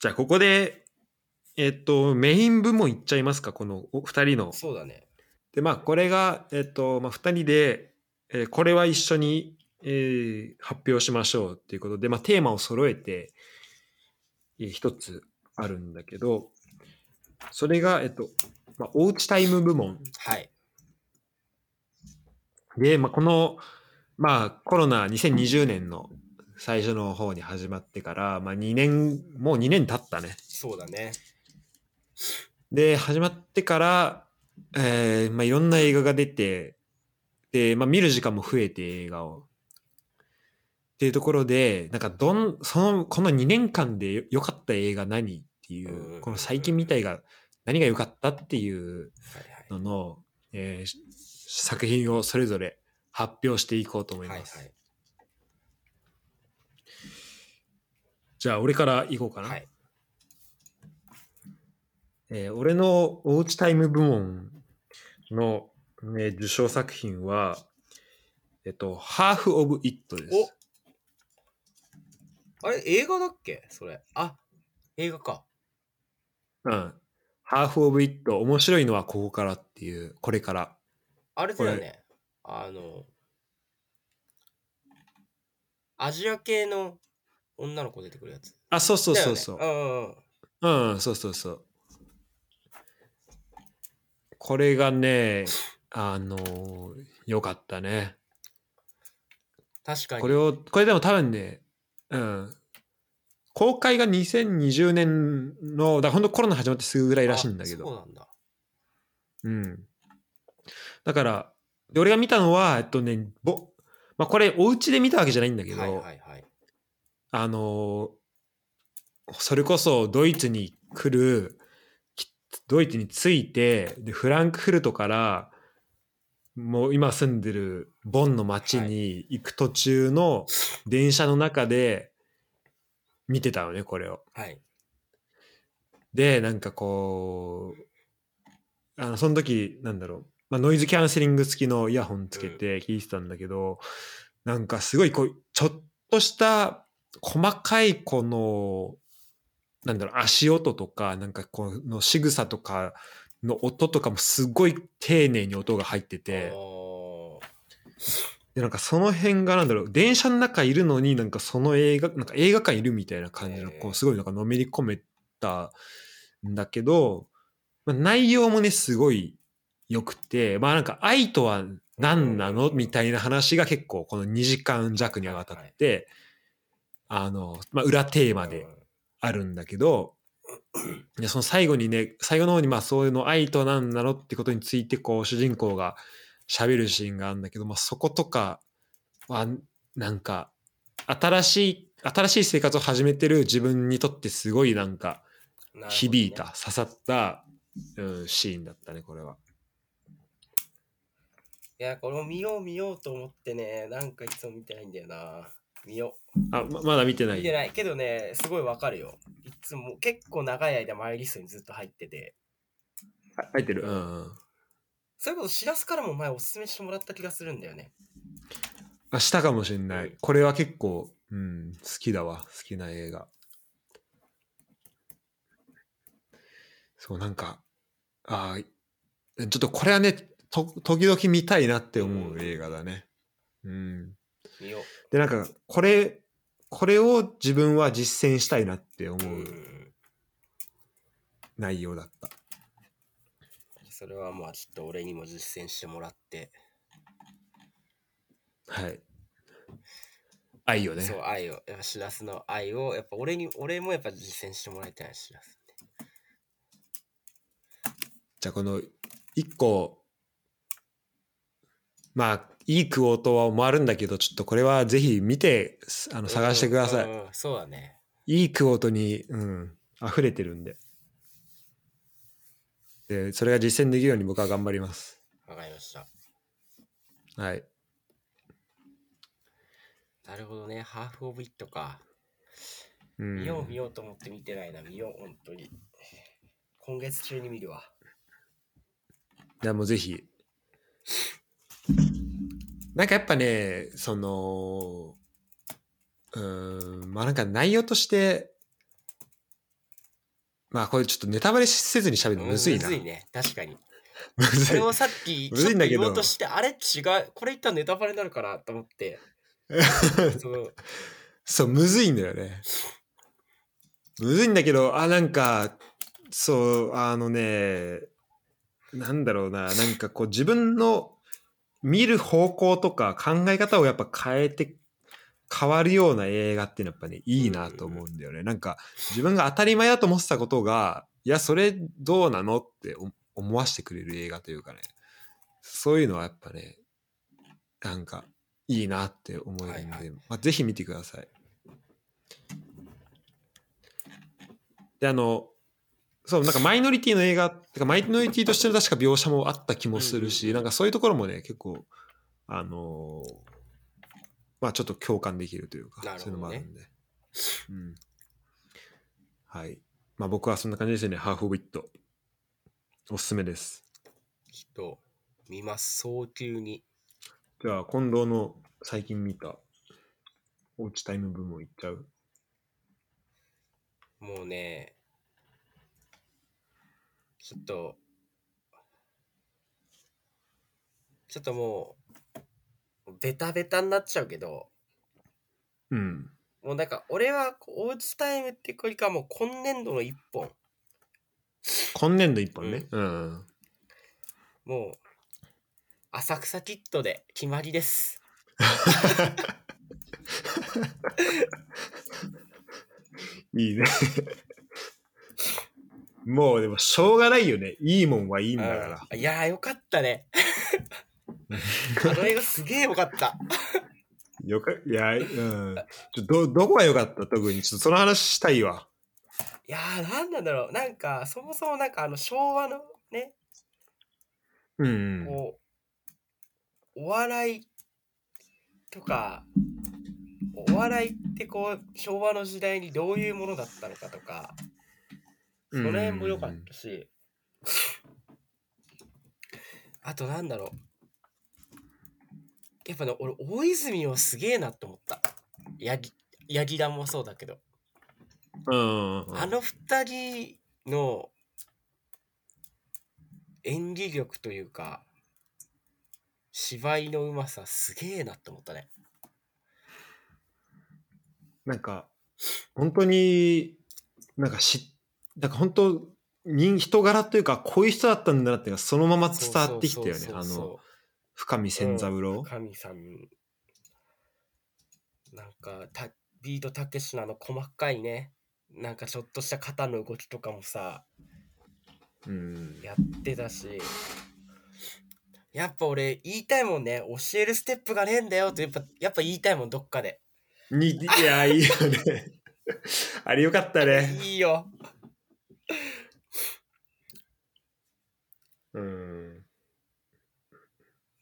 じゃあここで、えっと、メイン部門いっちゃいますか、このお二人の。そうだね。で、まあ、これが、えっと、まあ、二人で、えーこれは一緒に、えー発表しましょうっていうことで、まあ、テーマを揃えて、えー一つあるんだけど、それが、えっと、まあ、おうちタイム部門はい。で、まあ、この、まあ、コロナ2020年の最初の方に始まってから、まあ、2年、もう2年経ったね。そうだね。で、始まってから、えーまあ、いろんな映画が出て、で、まあ、見る時間も増えて映画を。っていうところで、なんかどん、その、この2年間でよ良かった映画何っていうんう、この最近みたいが何が良かったっていうはいのの、えー作品をそれぞれ発表していこうと思いはい。ます。はいじゃあ、俺から行こうかな。はい。えー俺のおうちタイム部門の、ね、受賞作品は、えっと、ハーフ・オブ・イットです。あれ、映画だっけ？それ。あ、映画か。うん。ハーフ・オブ・イット、面白いのはここからっていう、これから。あれだよね。あの、アジア系の女の子出てくるやつ。あ、そうそうそうそう。ねうんそうそうそう。これがね、あのーよかったね。確かに。これを、これでも多分ね、うん。公開が2020年の、だから本当コロナ始まってすぐぐらいらしいんだけど。あそうなんだ。うん。だから、で俺が見たのは、えっとね、ぼ、まあこれお家で見たわけじゃないんだけど、はいはいはい。あのーそれこそドイツに来る、きドイツに着いて、で、フランクフルトから、もう今住んでるボンの町に行く途中の電車の中で見てたのね、これを。はい。で、なんかこう、あの、その時、なんだろう、まあ、ノイズキャンセリング付きのイヤホンつけて聞いてたんだけど、なんかすごいこう、ちょっとした細かいこの、なんだろう、足音とか、なんかこの仕草とかの音とかもすごい丁寧に音が入ってて、で、なんかその辺がなんだろう、電車の中いるのになんかその映画、なんか映画館いるみたいな感じの、こうすごいなんかのめり込めたんだけど、まあ、内容もね、すごい良くて、まあなんか愛とは何なの？みたいな話が結構この2時間弱にわたって、あの、まあ裏テーマであるんだけど、でその最後にね、最後の方にまあそういうの愛とは何なのってことについてこう主人公が喋るシーンがあるんだけど、まあそことかはなんか新しい、新しい生活を始めてる自分にとってすごいなんか響いた、刺さった、うん、シーンだったね、これは。いや、これも見よう見ようと思ってね、なんかいつも見てないんだよな。見よあ、ままだ見てう。ない。見てないけどね、すごいわかるよ。いつも結構長い間マイリストにずっと入ってて。あ入ってる。うんうん。それこそしらすからも前おすすめしてもらった気がするんだよね。あ、したかもしれなうんい。これは結構、うん、好きだわ。好きな映画。そう、なんか、あーちょっとこれはね、と、時々見たいなって思う映画だね。うん。見よで、なんか、これ、これを自分は実践したいなって思う。内容だった。それはまあちょっと俺にも実践してもらって、はい。愛をね。そう、愛を、やっぱしらすの愛を、やっぱ俺に、俺もやっぱ実践してもらいたいな、しらす。じゃあこの一個まあいいクオートもあるんだけどちょっとこれはぜひ見てあの探してください、うんうんうんそうだね。いいクオートに、うん、溢れてるんででそれが実践できるように僕は頑張りますわかりました。はいなるほどね。ハーフオブイットか。うん見よう見ようと思って見てないな。見よう、本当に。今月中に見るわ。いやもうぜひなんかやっぱねそのうーん、まあなんか内容として、まあこれちょっとネタバレせずに喋るのむずいな。むずいね。確かに。むずい俺もさっき、むずいんだけどちょっと言おうとして、あれ違う。これ言ったらネタバレになるかなと思って。そうそう、むずいんだよね。むずいんだけど、あ、なんか、そう、あのね、なんだろうな、なんかこう自分の見る方向とか考え方をやっぱ変えて、変わるような映画っていうのはやっぱね、いいなと思うんだよね。なんか自分が当たり前だと思ってたことが、いや、それどうなのって思思わせてくれる映画というかね、そういうのはやっぱね、なんかいいなって思えるんで、はいまあ、ぜひ見てください。で、あの、そう、なんかマイノリティの映画、てかマイノリティとしての確か描写もあった気もするし、うんなんかそういうところもね、結構、あのーまあちょっと共感できるというか、ねそういうのもあるんで。うん。はい。まあ僕はそんな感じですね、ハーフ・オブ・イット。おすすめです。きっと、見ます。早急に。じゃあ、近藤の最近見た、おうちタイム部門いっちゃう？もうね、ちょっと、ちょっともう、ベタベタになっちゃうけど、うん。もうなんか、俺はおうちタイムっていうよりかはもう今年度の一本、今年度一本ね。うん。もう、浅草キッドで決まりです。いいね。もうでもしょうがないよね。いいもんはいいんだから。うんいやーよかったね。あの映画すげえよかった。よか、いや、うん。ちょど、どこが良かった？特に。ちょっとその話したいわ。いやーなんなんだろう。なんか、そもそもなんかあの昭和のね、うん。こう、お笑いとか、お笑いってこう、昭和の時代にどういうものだったのかとか、その辺も良かったし、あとなんだろう。やっぱね、俺、大泉をすげえなって思った。ヤギ、ヤギダンもそうだけど。うん。うん。あの二人の演技力というか、芝居のうまさすげえなって思ったね。なんか、本当に、なんかし、なんか本当、人人柄というか、こういう人だったんだなっていうのがそのまま伝わってきたよね。あの、深見千三郎。神さん。なんか、たビートたけしのあの細かいね、なんかちょっとした肩の動きとかもさ、うん。やってたし、やっぱ俺言いたいもんね、教えるステップがねえんだよってやっぱ、やっぱ言いたいもん、どっかで。に、いや、いいよね。あれよかったね。いいよ。うん。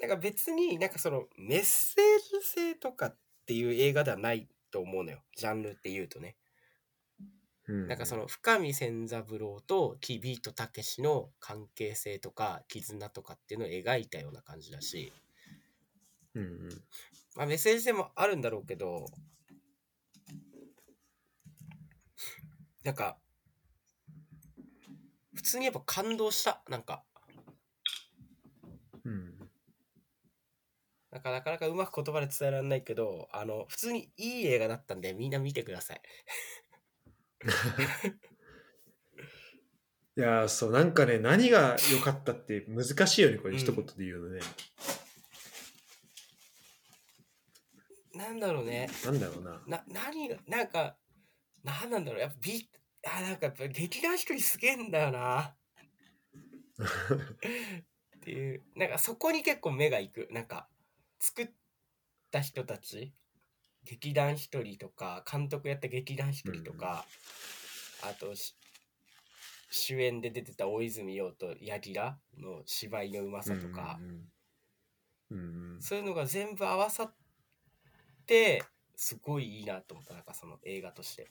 なんか別になんかそのメッセージ性とかっていう映画ではないと思うのよ。ジャンルって言うとね。うんなんかその深見千三郎とキビートたけしの関係性とか絆とかっていうのを描いたような感じだし、うんうん。まあメッセージ性もあるんだろうけど、なんか、普通にやっぱ感動した。なんか、うん。なんかなかなかうまく言葉で伝えられないけど、あの、普通にいい映画だったんでみんな見てください。いやーそうなんかね何が良かったって難しいよねこれうん一言で言うのね、なんだろうね。なんだろうなな、何が、なんか、なんなんだろう。やっぱビあ、なんかやっぱ劇団一人すげえんだよな。っていう、なんかそこに結構目がいく。なんか、作った人たち、劇団一人とか、監督やった劇団一人とか、あとし、主演で出てた大泉洋と柳楽の芝居のうまさとか、うんうんうんそういうのが全部合わさって、すごいいいなと思った。なんかその映画として。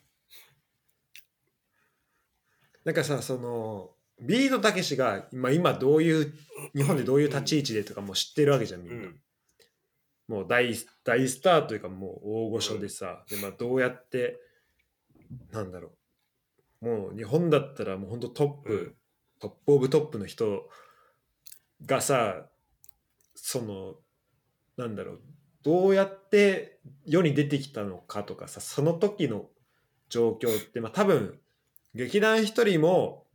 なんかさそのビートたけしが今今どういう日本でどういう立ち位置でとかも知ってるわけじゃんみんな、うんもう大大スターというかもう大御所でさ、でまあ、どうやってなんだろう。もう日本だったらもう本当トップ、うん。トップオブトップの人がさそのなんだろう。どうやって世に出てきたのかとかさその時の状況ってまあ多分劇団一人も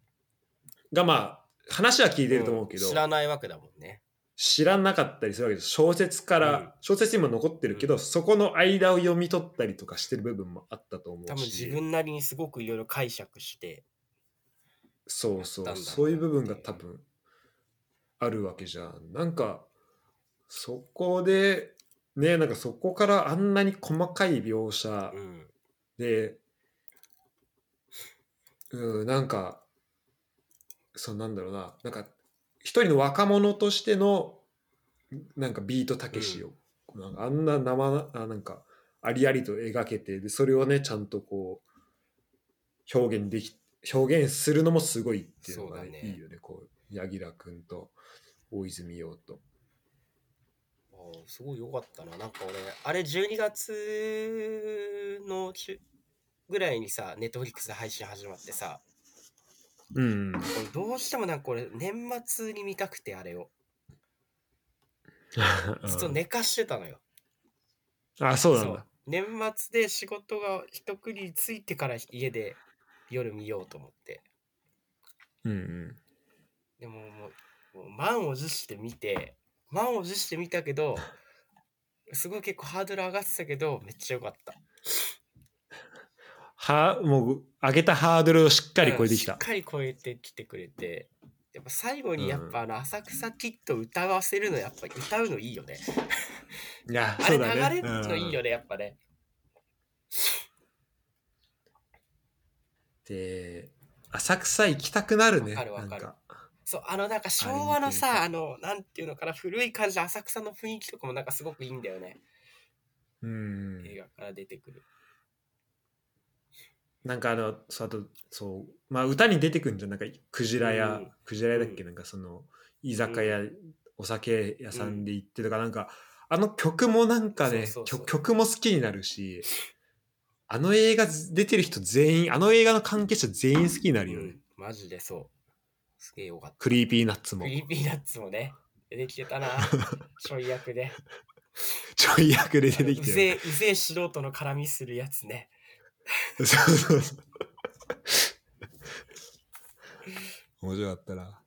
がまあ話は聞いてると思うけど、知らないわけだもんね。知らなかったりするわけです。小説から、うん。小説にも残ってるけど、うん。そこの間を読み取ったりとかしてる部分もあったと思うし。多分自分なりにすごくいろいろ解釈して、そうそう。そういう部分が多分あるわけじゃん。なんかそこでねなんかそこからあんなに細かい描写うん。で、うん、なんかそうなんだろうな。なんか一人の若者としてのなんかビートたけしを、なんかあんな生あなんかありありと描けてでそれをねちゃんとこう表現でき表現するのもすごいっていうのが、そうだねいいよねこう柳楽君と大泉洋と。すごい良かったな。なんか俺、あれ12月の中ぐらいにさ、ネットフリックスで配信始まってさ、うん、俺どうしてもなんか俺、年末に見たくてあれを。ずっと寝かしてたのよ。あそうなんだ。年末で仕事が一区切りついてから家で夜見ようと思って。うんうんでももう、もう満を持して見て、満を持して見たけど、すごい結構ハードル上がってたけど、めっちゃ良かった。はもう上げたハードルをしっかり超えてきたしっ。かり超えてきてくれて、やっぱ最後にやっぱあの浅草キッド歌わせるのやっぱ歌うのいいよね。いやあれ そうだね。流れるのいいよね、やっぱね。で浅草行きたくなるね。わかるわかるそう、あのなんか昭和のさ、あの、なんていうのかな、古い感じの浅草の雰囲気とかもなんかすごくいいんだよね。うん。映画から出てくる。なんかあのそうあとそうまあ歌に出てくるんじゃんなんかクジラ屋、うんクジラ屋だっけ、うんなんかその居酒屋、お酒屋さんで行ってとか、なんかあの曲もなんかね曲曲も好きになるしあの映画出てる人全員あの映画の関係者全員好きになるよね、うん、マジでそう。すげえよかった。クリーピーナッツもクリーピーナッツもね、出てきてたな。ちょい役で。ちょい役で出てきてるうぜえ素人の絡みするやつね。そうそうそう。面白かったな。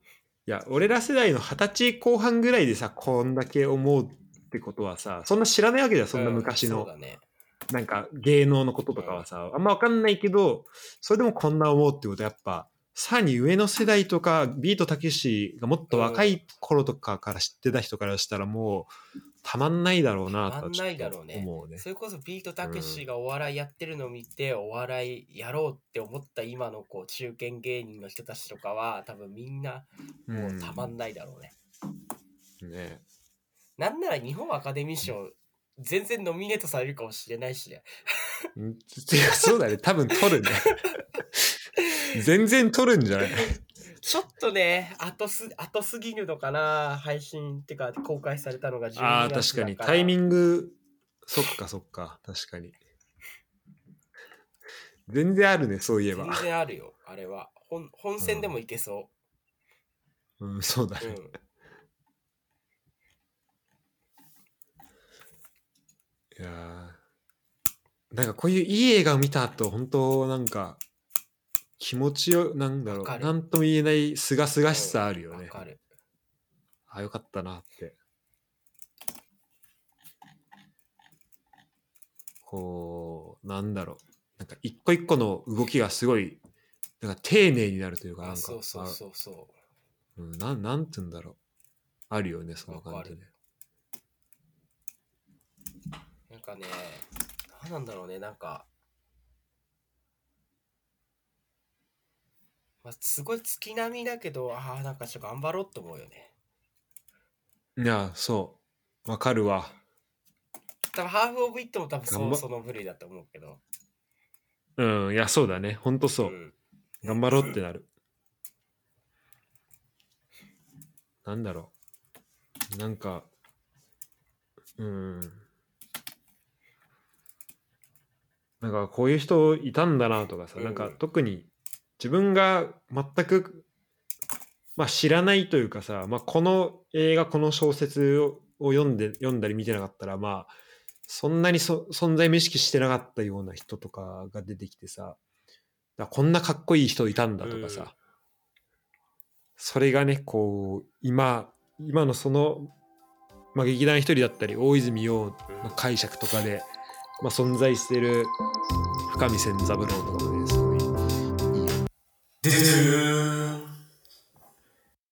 いや、俺ら世代の二十歳後半ぐらいでさ、こんだけ思うってことはさ、そんな知らないわけじゃん、そんな昔の。なんか芸能のこととかはさ、あんま分かんないけど、それでもこんな思うってことはやっぱ、さらに上の世代とか、ビートたけしがもっと若い頃とかから知ってた人からしたらもう、たまんないだろうなとはちょっと思うね。それこそビートたけしがお笑いやってるのを見て、お笑いやろうって思った今のこう中堅芸人の人たちとかは多分みんなもうたまんないだろうね。うんねなんなら日本アカデミー賞全然ノミネートされるかもしれないしね。そうだね、多分取るね。全然取るんじゃない？ちょっとね、後す後すぎるのかな、配信ってか公開されたのが12月ああ、確かに。タイミグ。ング、そっかそっか。確かに。全然あるね、そういえば全。然あるよ、あれは。本本戦でもいけそうん、そうだう。うね。ん。いやーなんかこういういい映画を見た後、本当なんか、気持ちよ、なんだろう、わかるなんとも言えないすがすがしさあるよね。わかる。あ、よかったなって。こう、なんだろう。なんか一個一個の動きがすごい、なんか丁寧になるというか、なんあか、そうそうそうそう。あうん、なん、なんて言うんだろう。あるよね、その感じね。なんかね、なんなんだろうね、なんか、まあ、すごい月並みだけど、ああ、なんかちょっと頑張ろうって思うよね。いや、そう。わかるわ。多分ハーフ・オブ・イットも多分そその部類だと思うけど。うん、いや、そうだね。ほんとそう。ん頑張ろうってなる。なんだろう。なんか、うん。なんかこういう人いたんだなとかさ、うん。なんか特に自分が全く、まあ、知らないというかさ、まあ、この映画この小説をを読んで読んだり見てなかったらまあそんなにそ存在も意識してなかったような人とかが出てきてさこんなかっこいい人いたんだとかさ、うん。それがねこう今今のその、まあ、劇団一人だったり大泉洋の解釈とかで、まあ、存在してる深見千三郎とかもねすごいいいよででー